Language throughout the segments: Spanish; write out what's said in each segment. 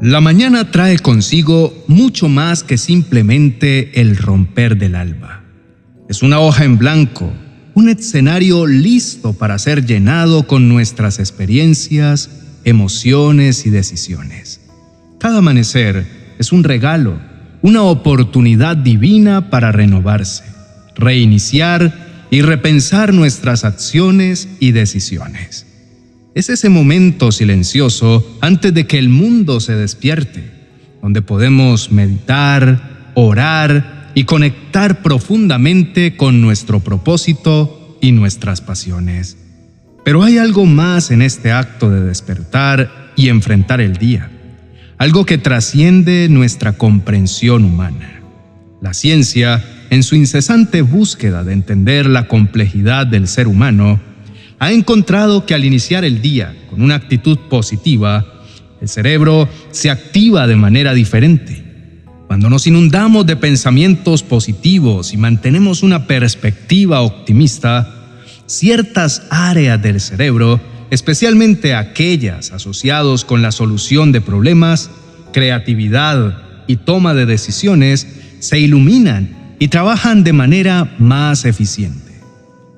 La mañana trae consigo mucho más que simplemente el romper del alba. Es una hoja en blanco, un escenario listo para ser llenado con nuestras experiencias, emociones y decisiones. Cada amanecer es un regalo, una oportunidad divina para renovarse, reiniciar y repensar nuestras acciones y decisiones. Es ese momento silencioso antes de que el mundo se despierte, donde podemos meditar, orar y conectar profundamente con nuestro propósito y nuestras pasiones. Pero hay algo más en este acto de despertar y enfrentar el día, algo que trasciende nuestra comprensión humana. La ciencia, en su incesante búsqueda de entender la complejidad del ser humano, ha encontrado que al iniciar el día con una actitud positiva, el cerebro se activa de manera diferente. Cuando nos inundamos de pensamientos positivos y mantenemos una perspectiva optimista, ciertas áreas del cerebro, especialmente aquellas asociadas con la solución de problemas, creatividad y toma de decisiones, se iluminan y trabajan de manera más eficiente.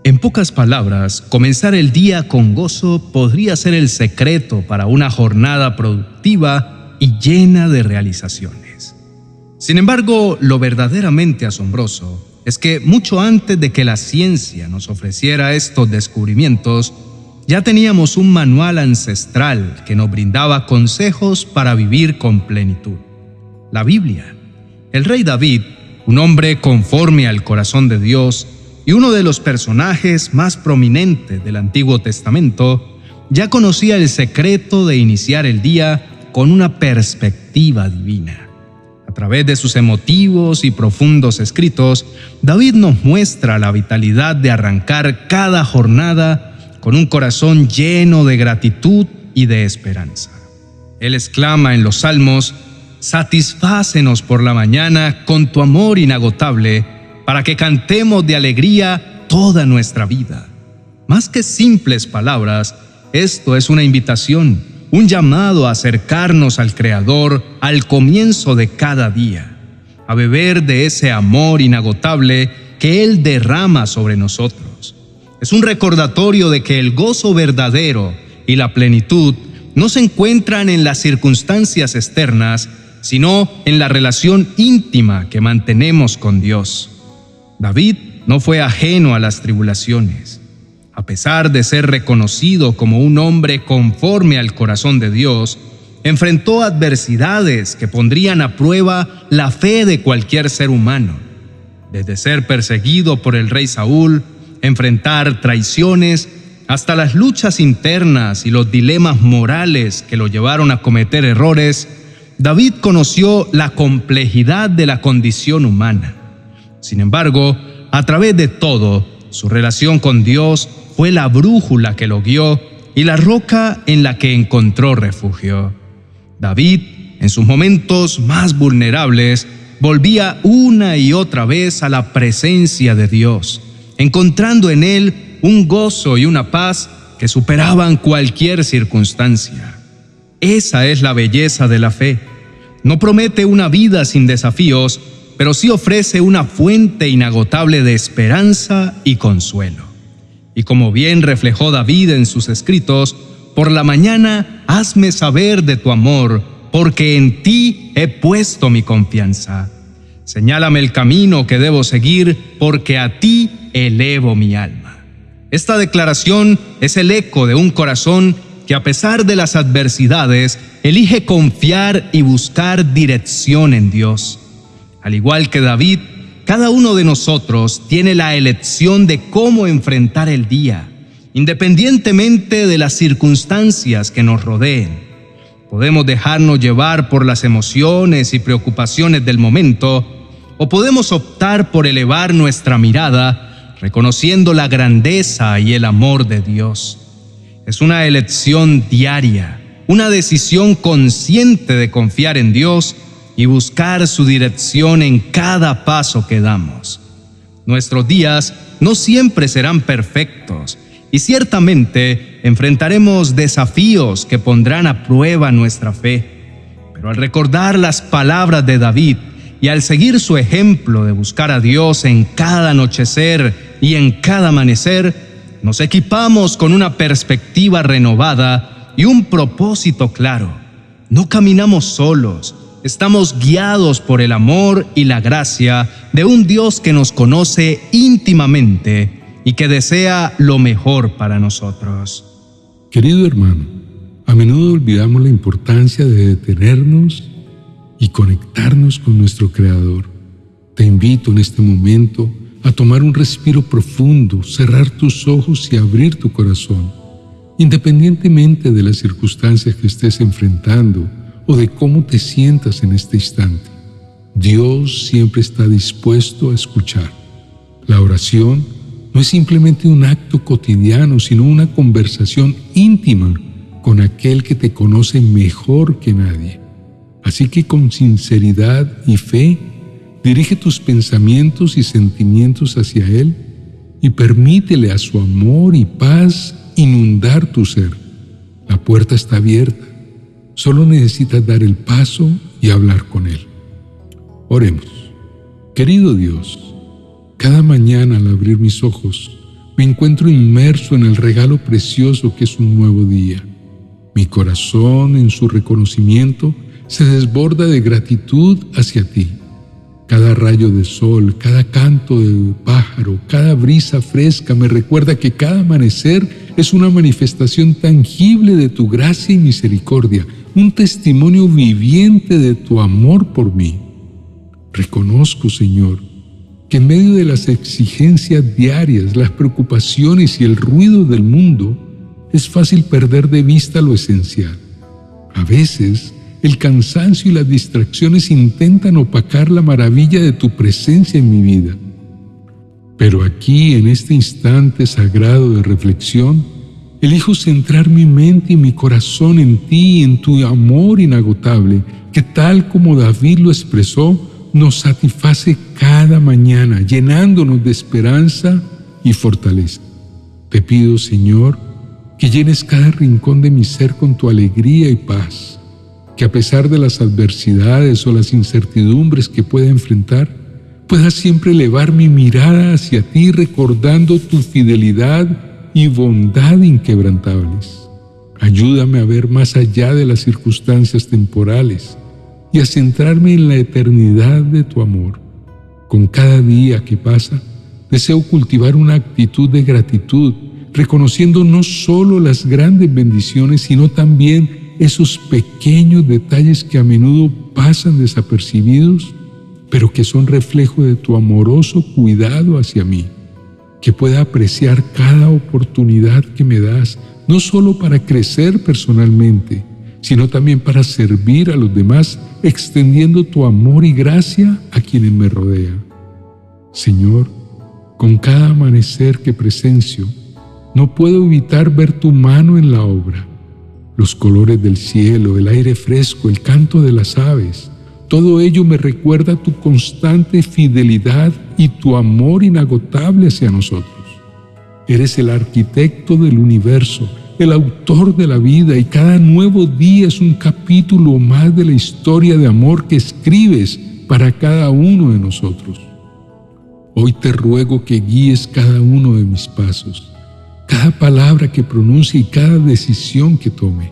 En pocas palabras, comenzar el día con gozo podría ser el secreto para una jornada productiva y llena de realizaciones. Sin embargo, lo verdaderamente asombroso es que mucho antes de que la ciencia nos ofreciera estos descubrimientos, ya teníamos un manual ancestral que nos brindaba consejos para vivir con plenitud. La Biblia. El rey David, un hombre conforme al corazón de Dios, y uno de los personajes más prominentes del Antiguo Testamento, ya conocía el secreto de iniciar el día con una perspectiva divina. A través de sus emotivos y profundos escritos, David nos muestra la vitalidad de arrancar cada jornada con un corazón lleno de gratitud y de esperanza. Él exclama en los salmos, Satisfácenos por la mañana con tu amor inagotable para que cantemos de alegría toda nuestra vida. Más que simples palabras, esto es una invitación, un llamado a acercarnos al Creador al comienzo de cada día, a beber de ese amor inagotable que Él derrama sobre nosotros. Es un recordatorio de que el gozo verdadero y la plenitud no se encuentran en las circunstancias externas, sino en la relación íntima que mantenemos con Dios. David no fue ajeno a las tribulaciones. A pesar de ser reconocido como un hombre conforme al corazón de Dios, enfrentó adversidades que pondrían a prueba la fe de cualquier ser humano. Desde ser perseguido por el rey Saúl, enfrentar traiciones, hasta las luchas internas y los dilemas morales que lo llevaron a cometer errores, David conoció la complejidad de la condición humana. Sin embargo, a través de todo, su relación con Dios fue la brújula que lo guió y la roca en la que encontró refugio. David, en sus momentos más vulnerables, volvía una y otra vez a la presencia de Dios, encontrando en él un gozo y una paz que superaban cualquier circunstancia. Esa es la belleza de la fe. No promete una vida sin desafíos, pero sí ofrece una fuente inagotable de esperanza y consuelo. Y como bien reflejó David en sus escritos, por la mañana hazme saber de tu amor, porque en ti he puesto mi confianza. Señálame el camino que debo seguir, porque a ti elevo mi alma. Esta declaración es el eco de un corazón que a pesar de las adversidades, elige confiar y buscar dirección en Dios. Al igual que David, cada uno de nosotros tiene la elección de cómo enfrentar el día, independientemente de las circunstancias que nos rodeen. Podemos dejarnos llevar por las emociones y preocupaciones del momento, o podemos optar por elevar nuestra mirada, reconociendo la grandeza y el amor de Dios. Es una elección diaria, una decisión consciente de confiar en Dios y buscar su dirección en cada paso que damos. Nuestros días no siempre serán perfectos y ciertamente enfrentaremos desafíos que pondrán a prueba nuestra fe. Pero al recordar las palabras de David y al seguir su ejemplo de buscar a Dios en cada anochecer y en cada amanecer, nos equipamos con una perspectiva renovada y un propósito claro. No caminamos solos, estamos guiados por el amor y la gracia de un Dios que nos conoce íntimamente y que desea lo mejor para nosotros. Querido hermano, a menudo olvidamos la importancia de detenernos y conectarnos con nuestro Creador. Te invito en este momento a tomar un respiro profundo, cerrar tus ojos y abrir tu corazón. Independientemente de las circunstancias que estés enfrentando o de cómo te sientas en este instante, Dios siempre está dispuesto a escuchar. La oración no es simplemente un acto cotidiano, sino una conversación íntima con aquel que te conoce mejor que nadie. Así que con sinceridad y fe, dirige tus pensamientos y sentimientos hacia Él y permítele a su amor y paz inundar tu ser. La puerta está abierta. Solo necesitas dar el paso y hablar con Él. Oremos. Querido Dios, cada mañana al abrir mis ojos, me encuentro inmerso en el regalo precioso que es un nuevo día. Mi corazón, en su reconocimiento, se desborda de gratitud hacia ti. Cada rayo de sol, cada canto de pájaro, cada brisa fresca me recuerda que cada amanecer es una manifestación tangible de tu gracia y misericordia, un testimonio viviente de tu amor por mí. Reconozco, Señor, que en medio de las exigencias diarias, las preocupaciones y el ruido del mundo, es fácil perder de vista lo esencial. A veces, el cansancio y las distracciones intentan opacar la maravilla de tu presencia en mi vida. Pero aquí, en este instante sagrado de reflexión, elijo centrar mi mente y mi corazón en ti en tu amor inagotable, que tal como David lo expresó, nos satisface cada mañana, llenándonos de esperanza y fortaleza. Te pido, Señor, que llenes cada rincón de mi ser con tu alegría y paz, que a pesar de las adversidades o las incertidumbres que pueda enfrentar, pueda siempre elevar mi mirada hacia ti recordando tu fidelidad y bondad inquebrantables. Ayúdame a ver más allá de las circunstancias temporales y a centrarme en la eternidad de tu amor. Con cada día que pasa, deseo cultivar una actitud de gratitud, reconociendo no solo las grandes bendiciones, sino también esos pequeños detalles que a menudo pasan desapercibidos, pero que son reflejo de tu amoroso cuidado hacia mí, que pueda apreciar cada oportunidad que me das, no solo para crecer personalmente, sino también para servir a los demás, extendiendo tu amor y gracia a quienes me rodean. Señor, con cada amanecer que presencio, no puedo evitar ver tu mano en la obra. Los colores del cielo, el aire fresco, el canto de las aves, todo ello me recuerda tu constante fidelidad y tu amor inagotable hacia nosotros. Eres el arquitecto del universo, el autor de la vida y cada nuevo día es un capítulo más de la historia de amor que escribes para cada uno de nosotros. Hoy te ruego que guíes cada uno de mis pasos, cada palabra que pronuncie y cada decisión que tome.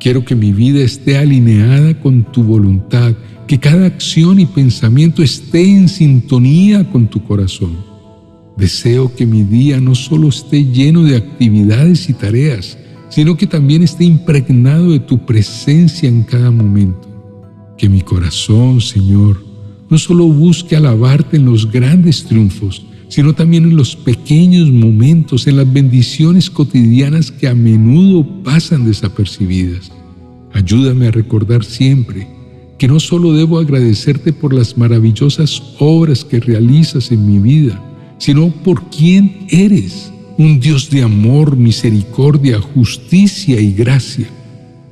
Quiero que mi vida esté alineada con tu voluntad, que cada acción y pensamiento esté en sintonía con tu corazón. Deseo que mi día no solo esté lleno de actividades y tareas, sino que también esté impregnado de tu presencia en cada momento. Que mi corazón, Señor, no solo busque alabarte en los grandes triunfos, sino también en los pequeños momentos, en las bendiciones cotidianas que a menudo pasan desapercibidas. Ayúdame a recordar siempre que no solo debo agradecerte por las maravillosas obras que realizas en mi vida, sino por quién eres, un Dios de amor, misericordia, justicia y gracia.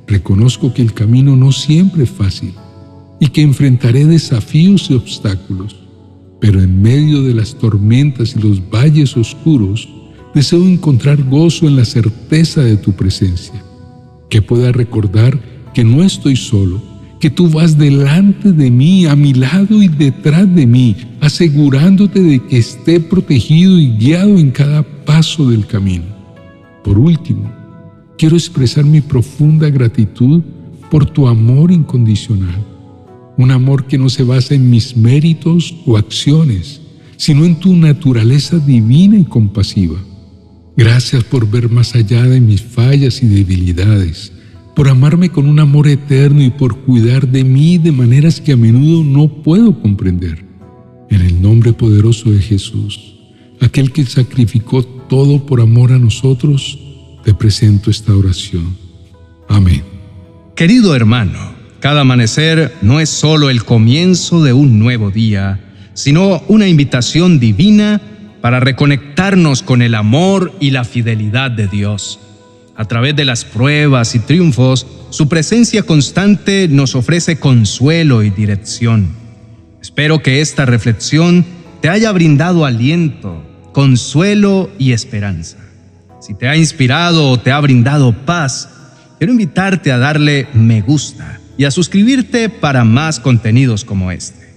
Reconozco que el camino no siempre es fácil y que enfrentaré desafíos y obstáculos, pero en medio de las tormentas y los valles oscuros, deseo encontrar gozo en la certeza de tu presencia, que pueda recordar que no estoy solo, que tú vas delante de mí, a mi lado y detrás de mí, asegurándote de que esté protegido y guiado en cada paso del camino. Por último, quiero expresar mi profunda gratitud por tu amor incondicional, un amor que no se basa en mis méritos o acciones, sino en tu naturaleza divina y compasiva. Gracias por ver más allá de mis fallas y debilidades, por amarme con un amor eterno y por cuidar de mí de maneras que a menudo no puedo comprender. En el nombre poderoso de Jesús, aquel que sacrificó todo por amor a nosotros, te presento esta oración. Amén. Querido hermano, cada amanecer no es solo el comienzo de un nuevo día, sino una invitación divina para reconectarnos con el amor y la fidelidad de Dios. A través de las pruebas y triunfos, su presencia constante nos ofrece consuelo y dirección. Espero que esta reflexión te haya brindado aliento, consuelo y esperanza. Si te ha inspirado o te ha brindado paz, quiero invitarte a darle me gusta y a suscribirte para más contenidos como este.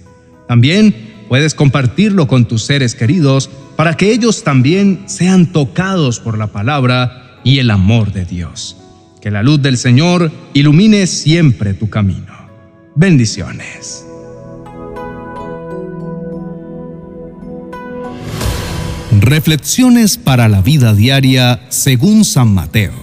También puedes compartirlo con tus seres queridos para que ellos también sean tocados por la palabra y el amor de Dios. Que la luz del Señor ilumine siempre tu camino. Bendiciones. Reflexiones para la vida diaria según San Mateo.